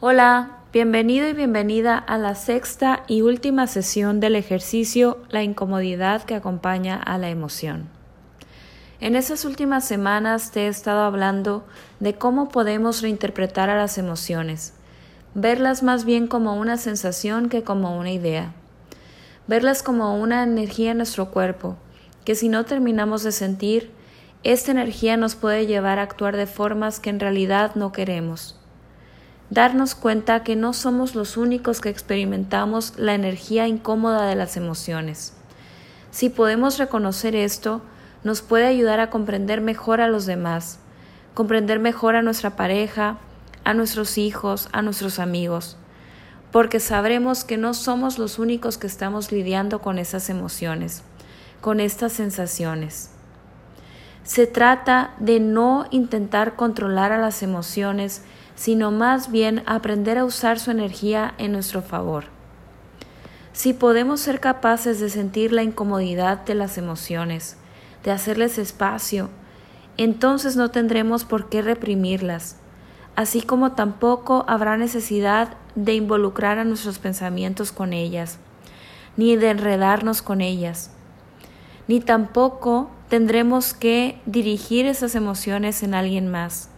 Hola, bienvenido y bienvenida a la sexta y última sesión del ejercicio La incomodidad que acompaña a la emoción. En esas últimas semanas te he estado hablando de cómo podemos reinterpretar a las emociones, verlas más bien como una sensación que como una idea, verlas como una energía en nuestro cuerpo, que si no terminamos de sentir, esta energía nos puede llevar a actuar de formas que en realidad no queremos darnos cuenta que no somos los únicos que experimentamos la energía incómoda de las emociones. Si podemos reconocer esto, nos puede ayudar a comprender mejor a los demás, comprender mejor a nuestra pareja, a nuestros hijos, a nuestros amigos, porque sabremos que no somos los únicos que estamos lidiando con esas emociones, con estas sensaciones. Se trata de no intentar controlar a las emociones, sino más bien aprender a usar su energía en nuestro favor. Si podemos ser capaces de sentir la incomodidad de las emociones, de hacerles espacio, entonces no tendremos por qué reprimirlas, así como tampoco habrá necesidad de involucrar a nuestros pensamientos con ellas, ni de enredarnos con ellas, ni tampoco tendremos que dirigir esas emociones en alguien más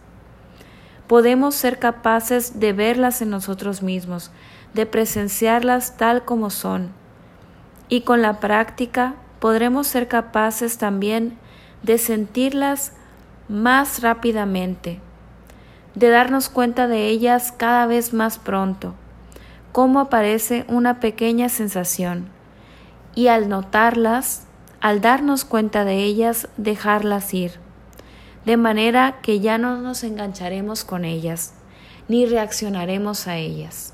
podemos ser capaces de verlas en nosotros mismos, de presenciarlas tal como son. Y con la práctica podremos ser capaces también de sentirlas más rápidamente, de darnos cuenta de ellas cada vez más pronto, cómo aparece una pequeña sensación, y al notarlas, al darnos cuenta de ellas, dejarlas ir de manera que ya no nos engancharemos con ellas, ni reaccionaremos a ellas.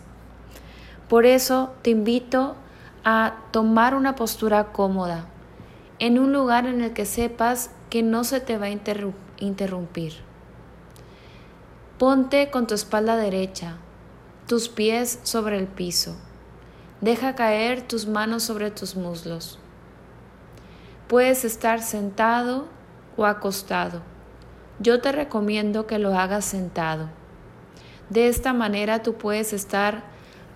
Por eso te invito a tomar una postura cómoda, en un lugar en el que sepas que no se te va a interrumpir. Ponte con tu espalda derecha, tus pies sobre el piso. Deja caer tus manos sobre tus muslos. Puedes estar sentado o acostado yo te recomiendo que lo hagas sentado. De esta manera tú puedes estar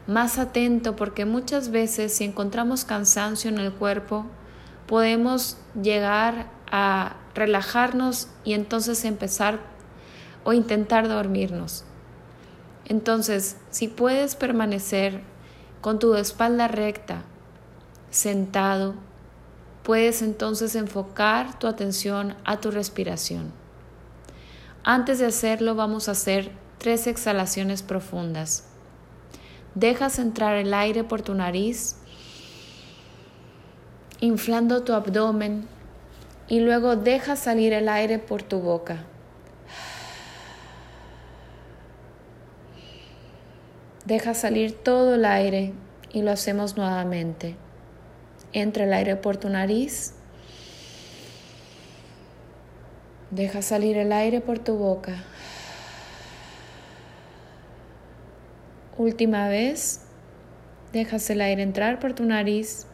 más atento porque muchas veces si encontramos cansancio en el cuerpo, podemos llegar a relajarnos y entonces empezar o intentar dormirnos. Entonces, si puedes permanecer con tu espalda recta, sentado, puedes entonces enfocar tu atención a tu respiración. Antes de hacerlo vamos a hacer tres exhalaciones profundas. Dejas entrar el aire por tu nariz, inflando tu abdomen y luego dejas salir el aire por tu boca. Deja salir todo el aire y lo hacemos nuevamente. Entra el aire por tu nariz Deja salir el aire por tu boca. Última vez. Dejas el aire entrar por tu nariz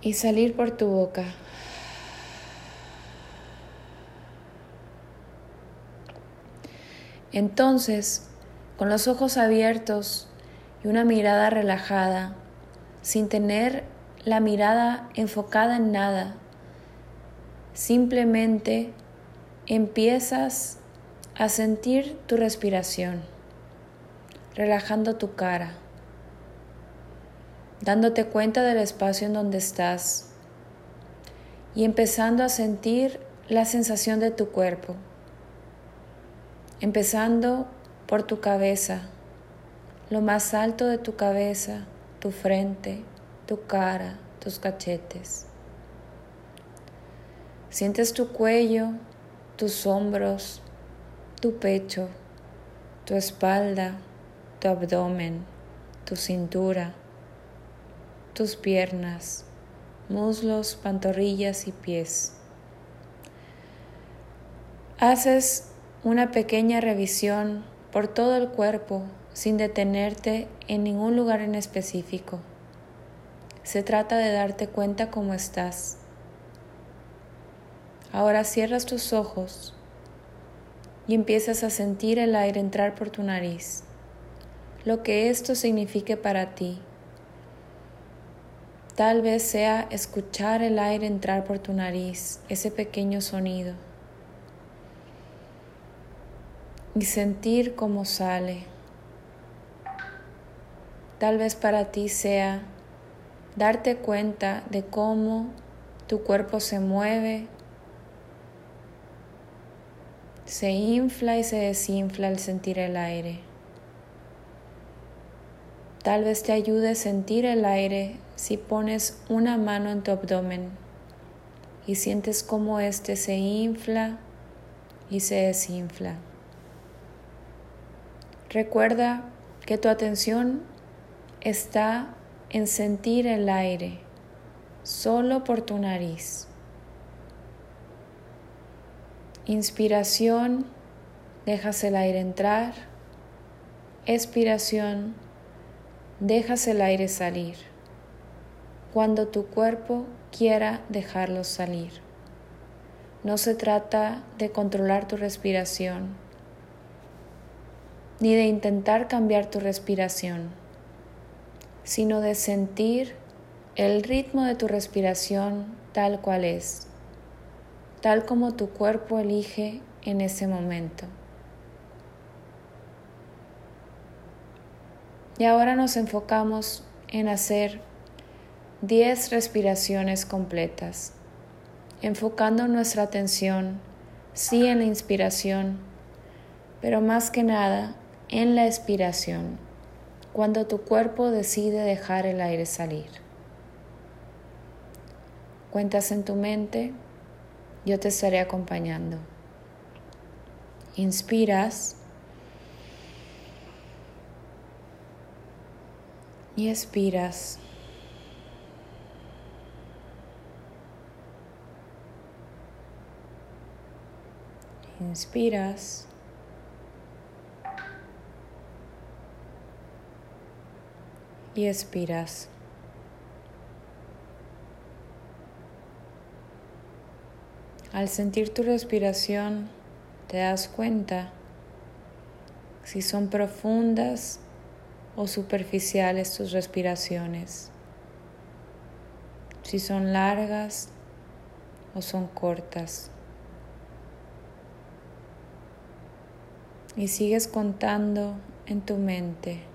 y salir por tu boca. Entonces, con los ojos abiertos y una mirada relajada, sin tener la mirada enfocada en nada, Simplemente empiezas a sentir tu respiración, relajando tu cara, dándote cuenta del espacio en donde estás y empezando a sentir la sensación de tu cuerpo, empezando por tu cabeza, lo más alto de tu cabeza, tu frente, tu cara, tus cachetes. Sientes tu cuello, tus hombros, tu pecho, tu espalda, tu abdomen, tu cintura, tus piernas, muslos, pantorrillas y pies. Haces una pequeña revisión por todo el cuerpo sin detenerte en ningún lugar en específico. Se trata de darte cuenta cómo estás Ahora cierras tus ojos y empiezas a sentir el aire entrar por tu nariz, lo que esto signifique para ti. Tal vez sea escuchar el aire entrar por tu nariz, ese pequeño sonido, y sentir cómo sale. Tal vez para ti sea darte cuenta de cómo tu cuerpo se mueve se infla y se desinfla al sentir el aire. Tal vez te ayude a sentir el aire si pones una mano en tu abdomen y sientes cómo éste se infla y se desinfla. Recuerda que tu atención está en sentir el aire solo por tu nariz. Inspiración, dejas el aire entrar. Expiración, dejas el aire salir. Cuando tu cuerpo quiera dejarlo salir. No se trata de controlar tu respiración, ni de intentar cambiar tu respiración, sino de sentir el ritmo de tu respiración tal cual es tal como tu cuerpo elige en ese momento. Y ahora nos enfocamos en hacer 10 respiraciones completas, enfocando nuestra atención, sí en la inspiración, pero más que nada en la expiración, cuando tu cuerpo decide dejar el aire salir. Cuentas en tu mente yo te estaré acompañando. Inspiras y expiras. Inspiras. Y expiras. Al sentir tu respiración, te das cuenta si son profundas o superficiales tus respiraciones, si son largas o son cortas. Y sigues contando en tu mente.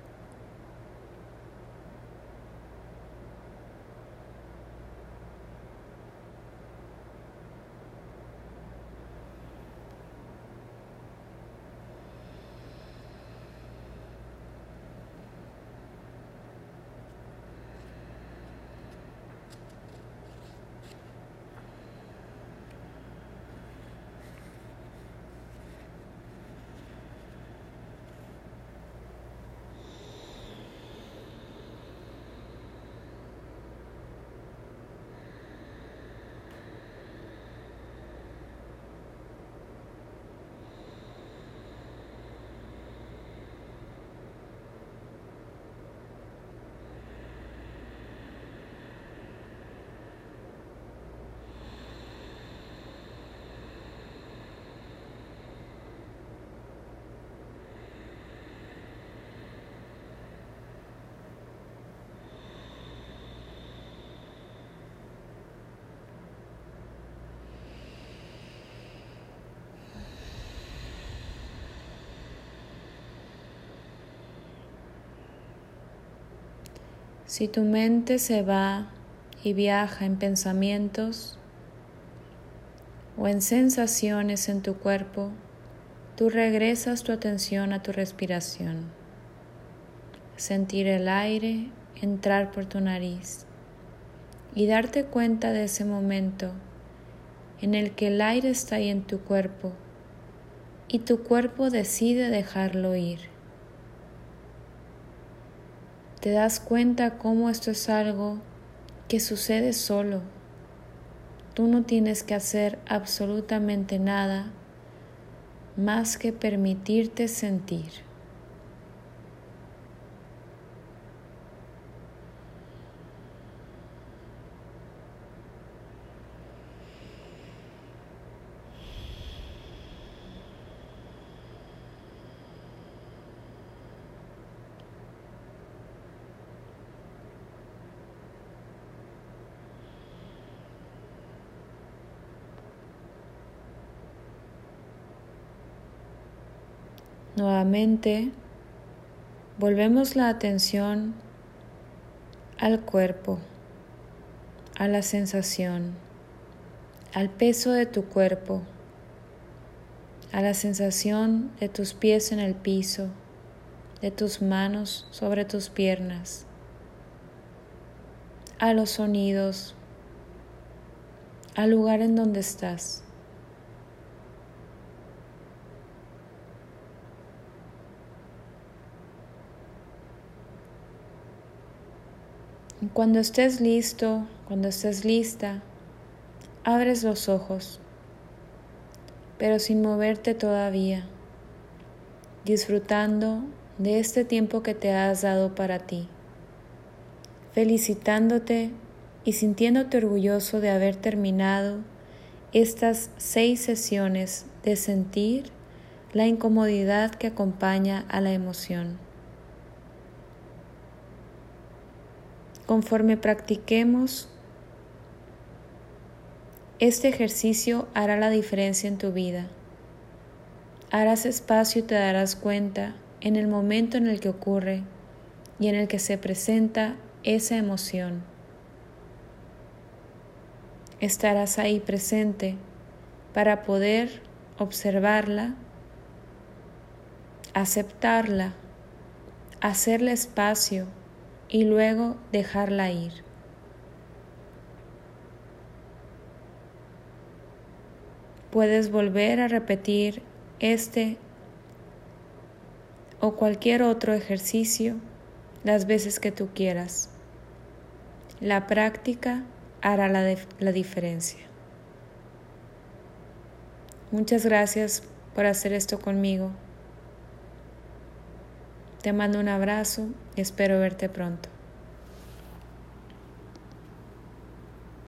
Si tu mente se va y viaja en pensamientos o en sensaciones en tu cuerpo, tú regresas tu atención a tu respiración. Sentir el aire entrar por tu nariz y darte cuenta de ese momento en el que el aire está ahí en tu cuerpo y tu cuerpo decide dejarlo ir te das cuenta cómo esto es algo que sucede solo. Tú no tienes que hacer absolutamente nada más que permitirte sentir. Nuevamente, volvemos la atención al cuerpo, a la sensación, al peso de tu cuerpo, a la sensación de tus pies en el piso, de tus manos sobre tus piernas, a los sonidos, al lugar en donde estás. Cuando estés listo, cuando estés lista, abres los ojos, pero sin moverte todavía, disfrutando de este tiempo que te has dado para ti, felicitándote y sintiéndote orgulloso de haber terminado estas seis sesiones de sentir la incomodidad que acompaña a la emoción. Conforme practiquemos, este ejercicio hará la diferencia en tu vida. Harás espacio y te darás cuenta en el momento en el que ocurre y en el que se presenta esa emoción. Estarás ahí presente para poder observarla, aceptarla, hacerle espacio y luego dejarla ir. Puedes volver a repetir este o cualquier otro ejercicio las veces que tú quieras. La práctica hará la, la, diferencia. Muchas gracias por hacer esto conmigo. Te mando un abrazo y espero verte pronto.